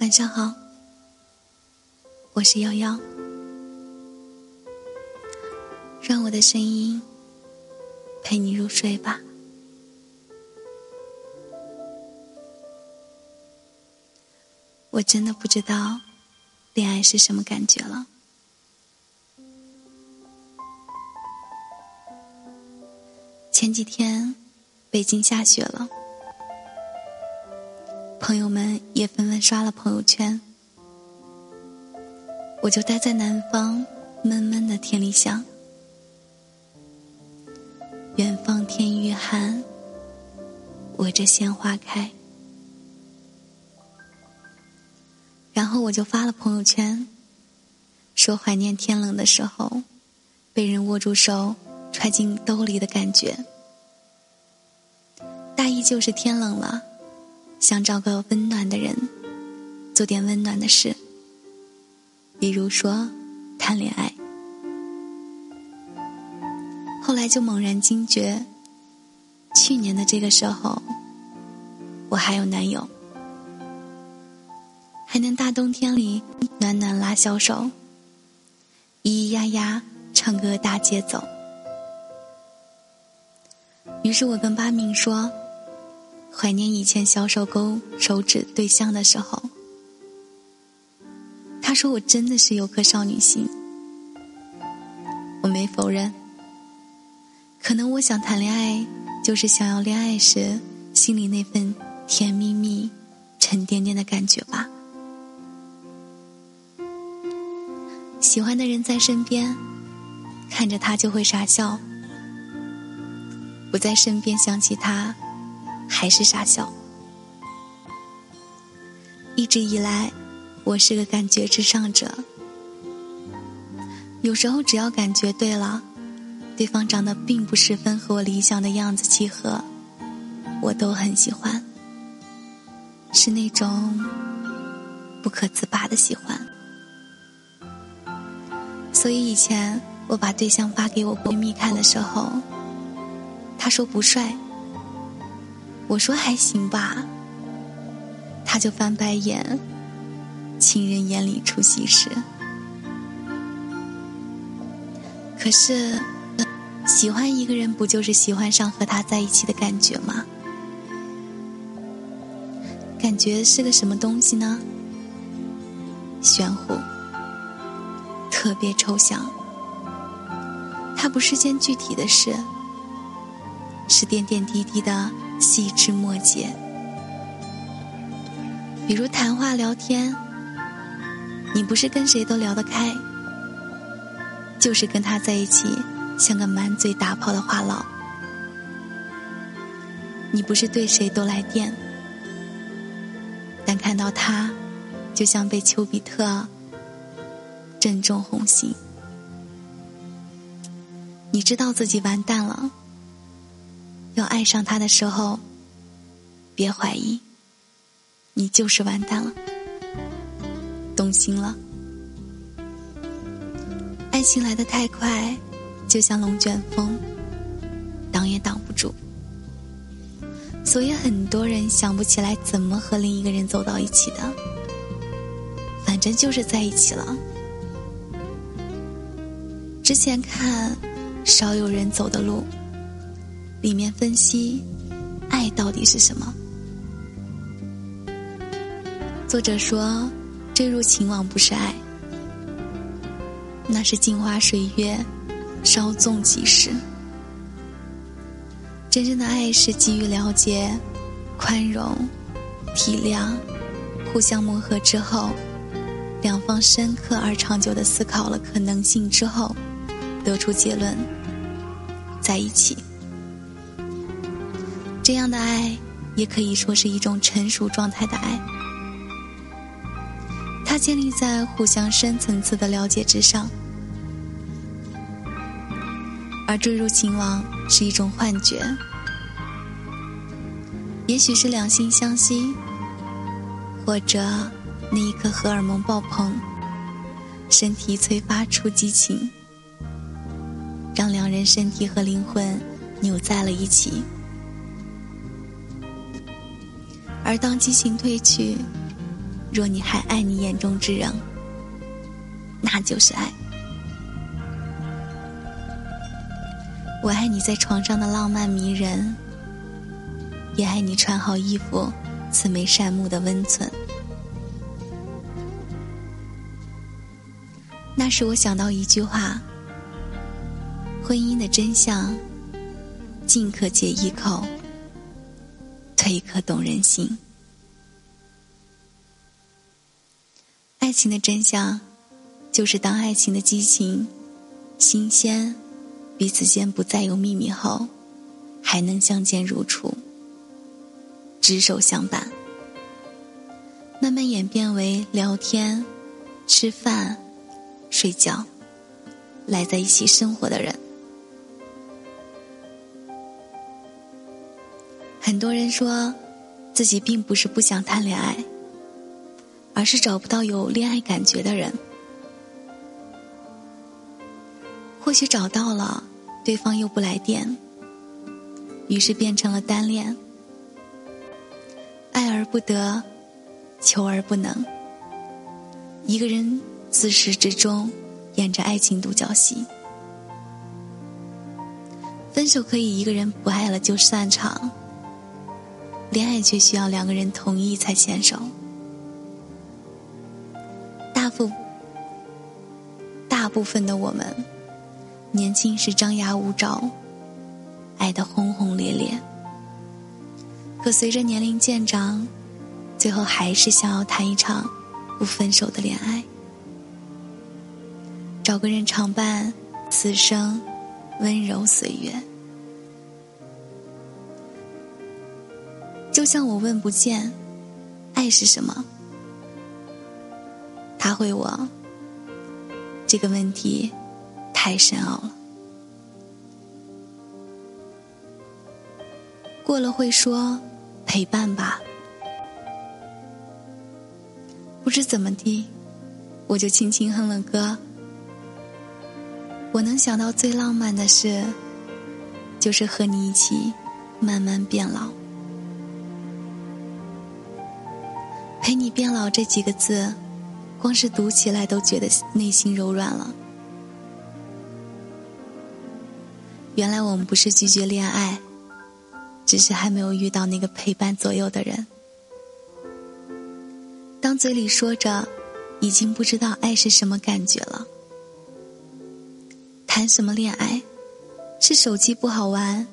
晚上好，我是瑶瑶，让我的声音陪你入睡吧。我真的不知道恋爱是什么感觉了。前几天，北京下雪了。朋友们也纷纷刷了朋友圈，我就待在南方闷闷的天里想：远方天欲寒，我这鲜花开。然后我就发了朋友圈，说怀念天冷的时候，被人握住手揣进兜里的感觉。大意就是天冷了，想找个温暖的人，做点温暖的事，比如说谈恋爱。后来就猛然惊觉，去年的这个时候，我还有男友，还能大冬天里暖暖拉小手，咿咿呀呀唱歌大街走。于是我跟巴明说。怀念以前小手勾手指对象的时候，他说我真的是有颗少女心，我没否认。可能我想谈恋爱，就是想要恋爱时心里那份甜蜜蜜、沉甸甸的感觉吧。喜欢的人在身边，看着他就会傻笑；不在身边想起他。还是傻笑。一直以来，我是个感觉至上者。有时候，只要感觉对了，对方长得并不十分和我理想的样子契合，我都很喜欢。是那种不可自拔的喜欢。所以以前我把对象发给我闺蜜看的时候，她说不帅。我说还行吧，他就翻白眼。情人眼里出西施。可是，喜欢一个人不就是喜欢上和他在一起的感觉吗？感觉是个什么东西呢？玄乎，特别抽象。它不是件具体的事，是点点滴滴的。细枝末节，比如谈话聊天，你不是跟谁都聊得开，就是跟他在一起像个满嘴打炮的话痨；你不是对谁都来电，但看到他，就像被丘比特正中红心。你知道自己完蛋了。要爱上他的时候，别怀疑，你就是完蛋了，动心了。爱情来得太快，就像龙卷风，挡也挡不住。所以很多人想不起来怎么和另一个人走到一起的，反正就是在一起了。之前看《少有人走的路》。里面分析，爱到底是什么？作者说，坠入情网不是爱，那是镜花水月，稍纵即逝。真正的爱是基于了解、宽容、体谅、互相磨合之后，两方深刻而长久的思考了可能性之后，得出结论，在一起。这样的爱，也可以说是一种成熟状态的爱。它建立在互相深层次的了解之上，而坠入情网是一种幻觉。也许是两心相惜，或者那一刻荷尔蒙爆棚，身体催发出激情，让两人身体和灵魂扭在了一起。而当激情褪去，若你还爱你眼中之人，那就是爱。我爱你在床上的浪漫迷人，也爱你穿好衣服、慈眉善目的温存。那时我想到一句话：婚姻的真相，尽可解一口，退可懂人心。爱情的真相，就是当爱情的激情、新鲜，彼此间不再有秘密后，还能相见如初，执手相伴，慢慢演变为聊天、吃饭、睡觉，赖在一起生活的人。很多人说，自己并不是不想谈恋爱。而是找不到有恋爱感觉的人，或许找到了，对方又不来电，于是变成了单恋，爱而不得，求而不能，一个人自始至终演着爱情独角戏。分手可以一个人不爱了就散场，恋爱却需要两个人同意才牵手。大部大部分的我们，年轻时张牙舞爪，爱得轰轰烈烈。可随着年龄渐长，最后还是想要谈一场不分手的恋爱，找个人常伴此生温柔岁月。就像我问不见，爱是什么？他回我。这个问题太深奥了。过了会说陪伴吧。不知怎么的，我就轻轻哼了歌。我能想到最浪漫的事，就是和你一起慢慢变老。陪你变老这几个字。光是读起来都觉得内心柔软了。原来我们不是拒绝恋爱，只是还没有遇到那个陪伴左右的人。当嘴里说着已经不知道爱是什么感觉了，谈什么恋爱，是手机不好玩，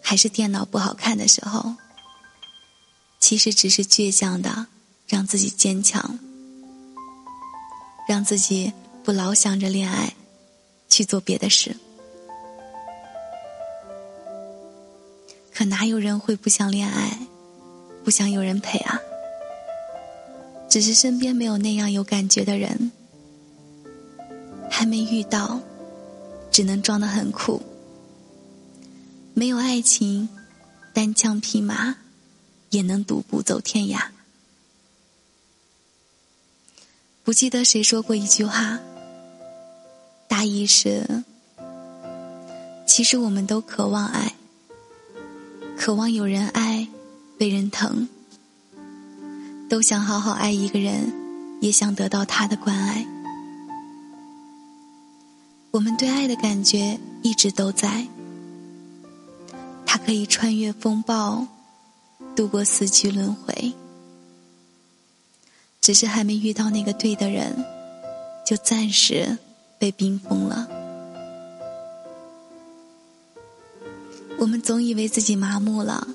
还是电脑不好看的时候，其实只是倔强的让自己坚强。让自己不老想着恋爱，去做别的事。可哪有人会不想恋爱，不想有人陪啊？只是身边没有那样有感觉的人，还没遇到，只能装得很酷。没有爱情，单枪匹马，也能独步走天涯。不记得谁说过一句话，大意是：其实我们都渴望爱，渴望有人爱，被人疼，都想好好爱一个人，也想得到他的关爱。我们对爱的感觉一直都在，它可以穿越风暴，度过四季轮回。只是还没遇到那个对的人，就暂时被冰封了。我们总以为自己麻木了，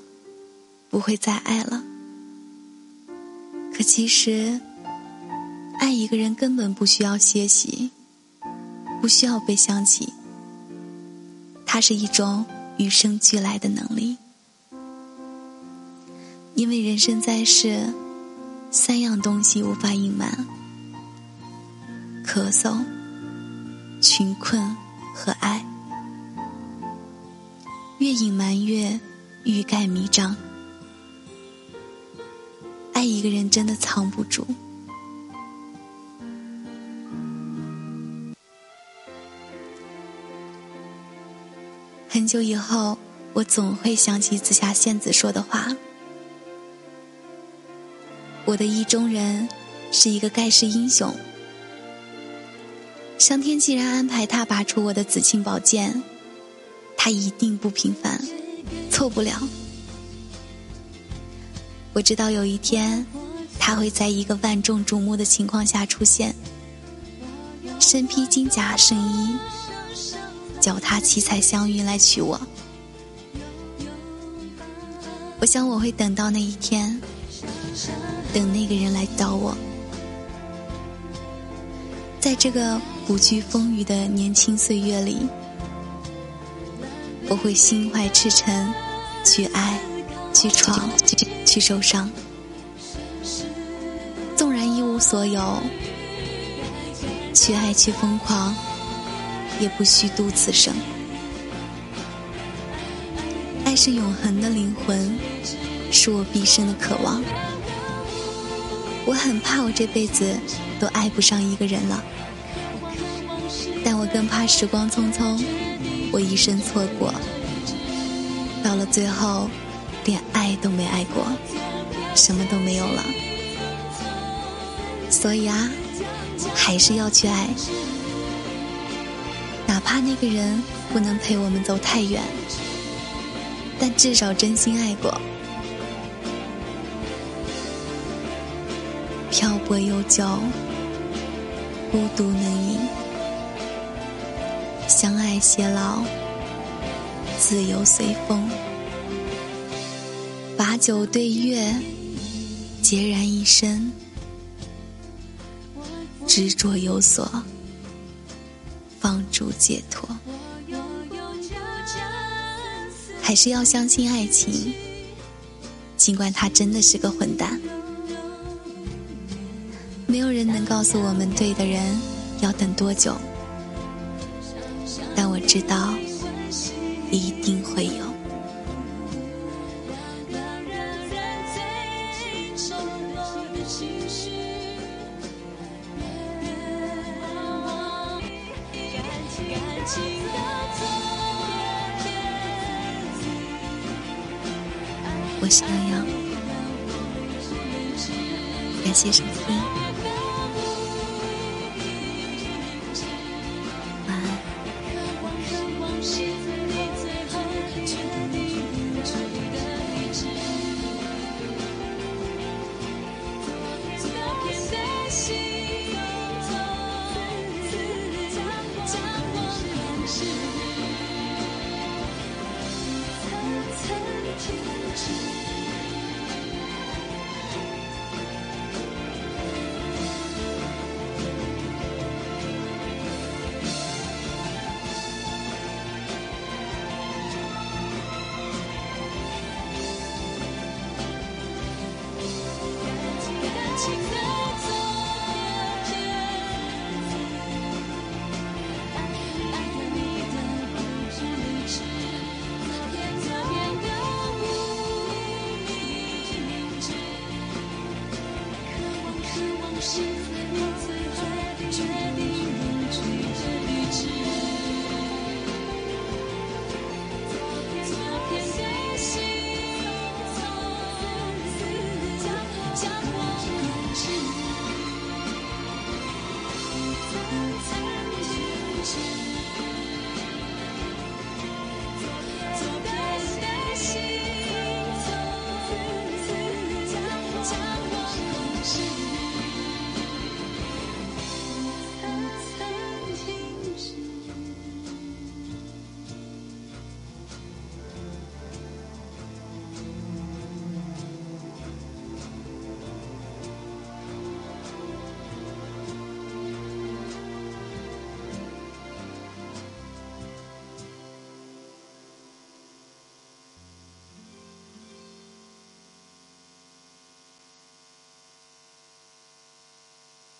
不会再爱了。可其实，爱一个人根本不需要歇息，不需要被想起。它是一种与生俱来的能力，因为人生在世。三样东西无法隐瞒：咳嗽、穷困和爱。越隐瞒越欲盖弥彰。爱一个人真的藏不住。很久以后，我总会想起紫霞仙子说的话。我的意中人，是一个盖世英雄。上天既然安排他拔出我的紫青宝剑，他一定不平凡，错不了。我知道有一天，他会在一个万众瞩目的情况下出现，身披金甲圣衣，脚踏七彩祥云来娶我。我想我会等到那一天，等那个人来找我。在这个不惧风雨的年轻岁月里，我会心怀赤诚，去爱，去闯，去受伤。纵然一无所有，去爱，去疯狂，也不虚度此生。爱是永恒的灵魂，是我毕生的渴望。我很怕我这辈子都爱不上一个人了，但我更怕时光匆匆，我一生错过，到了最后，连爱都没爱过，什么都没有了。所以啊，还是要去爱，哪怕那个人不能陪我们走太远，但至少真心爱过。漂泊悠久，孤独能饮；相爱偕老，自由随风。把酒对月，孑然一身。执着有所，放逐解脱。还是要相信爱情，尽管他真的是个混蛋。告诉我们对的人要等多久，但我知道一定会有。我是洋洋，感谢收听。